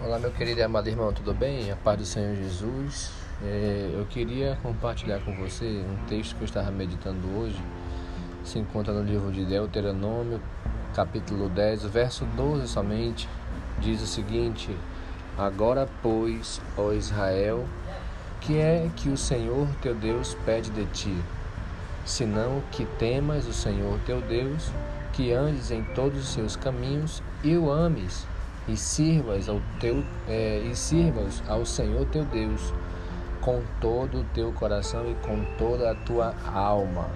Olá, meu querido e amado irmão, tudo bem? A paz do Senhor Jesus. É, eu queria compartilhar com você um texto que eu estava meditando hoje. Se encontra no livro de Deuteronômio, capítulo 10, verso 12 somente. Diz o seguinte: Agora, pois, ó Israel, que é que o Senhor teu Deus pede de ti? Senão que temas o Senhor teu Deus, que andes em todos os seus caminhos e o ames e sirvas ao teu é, e sirvas ao Senhor teu Deus com todo o teu coração e com toda a tua alma.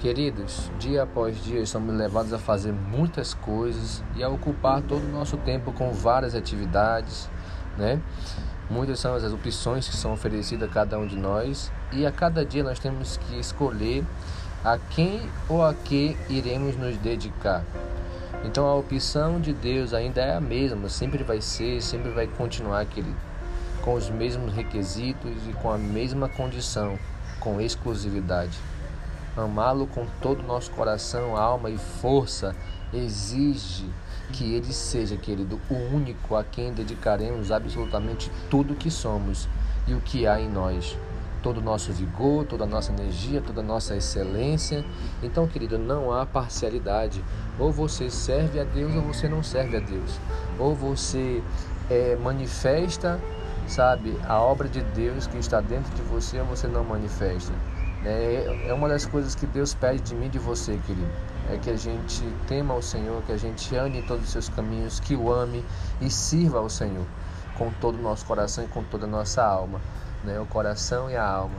Queridos, dia após dia somos levados a fazer muitas coisas e a ocupar todo o nosso tempo com várias atividades, né? Muitas são as opções que são oferecidas a cada um de nós e a cada dia nós temos que escolher a quem ou a que iremos nos dedicar. Então a opção de Deus ainda é a mesma, sempre vai ser, sempre vai continuar aquele com os mesmos requisitos e com a mesma condição, com exclusividade. Amá-lo com todo o nosso coração, alma e força exige que ele seja, querido, o único a quem dedicaremos absolutamente tudo o que somos e o que há em nós todo o nosso vigor, toda a nossa energia, toda a nossa excelência. Então, querido, não há parcialidade. Ou você serve a Deus ou você não serve a Deus. Ou você é, manifesta, sabe, a obra de Deus que está dentro de você ou você não manifesta. É, é uma das coisas que Deus pede de mim e de você, querido. É que a gente tema ao Senhor, que a gente ande em todos os seus caminhos, que o ame e sirva ao Senhor com todo o nosso coração e com toda a nossa alma né? O coração e a alma,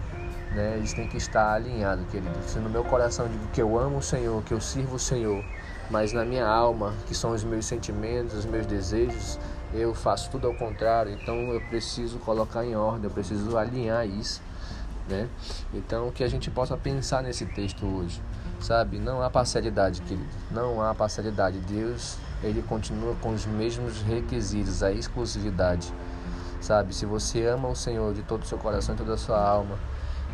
né? Eles têm que estar alinhados, querido. Se no meu coração digo que eu amo o Senhor, que eu sirvo o Senhor, mas na minha alma, que são os meus sentimentos, os meus desejos, eu faço tudo ao contrário. Então eu preciso colocar em ordem, eu preciso alinhar isso, né? Então que a gente possa pensar nesse texto hoje, sabe? Não há parcialidade, querido. Não há parcialidade. Deus, ele continua com os mesmos requisitos, a exclusividade sabe? Se você ama o Senhor de todo o seu coração, toda a sua alma,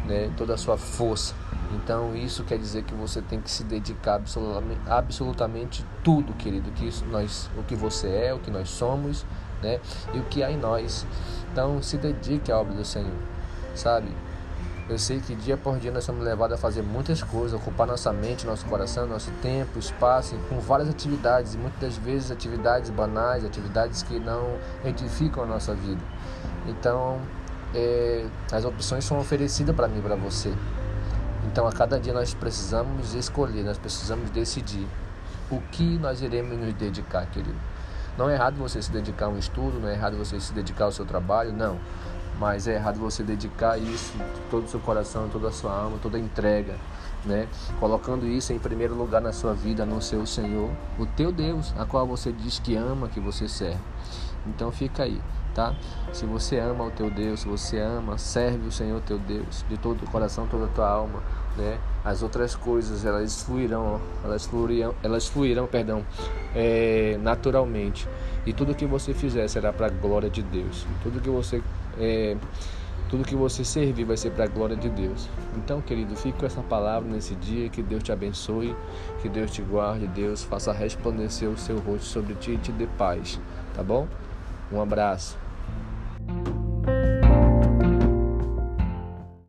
né, toda a sua força, então isso quer dizer que você tem que se dedicar absolutamente, absolutamente tudo, querido, que isso nós, o que você é, o que nós somos, né, e o que há em nós. Então se dedique à obra do Senhor, sabe? Eu sei que dia por dia nós somos levados a fazer muitas coisas, ocupar nossa mente, nosso coração, nosso tempo, espaço, com várias atividades, e muitas vezes atividades banais, atividades que não edificam a nossa vida. Então, é, as opções são oferecidas para mim e para você. Então, a cada dia nós precisamos escolher, nós precisamos decidir o que nós iremos nos dedicar, querido. Não é errado você se dedicar a um estudo, não é errado você se dedicar ao seu trabalho, não mas é errado você dedicar isso todo o seu coração, toda a sua alma, toda a entrega, né? Colocando isso em primeiro lugar na sua vida, no seu Senhor, o teu Deus, a qual você diz que ama, que você serve. Então fica aí, tá? Se você ama o teu Deus, se você ama, serve o Senhor teu Deus de todo o coração, toda a tua alma, né? As outras coisas elas fluirão, elas fluirão, elas fluirão, perdão, é, naturalmente. E tudo que você fizer será para a glória de Deus. Tudo que você é, tudo que você servir vai ser para a glória de Deus. Então, querido, fique com essa palavra nesse dia. Que Deus te abençoe, que Deus te guarde, Deus faça resplandecer o seu rosto sobre ti e te dê paz. Tá bom? Um abraço.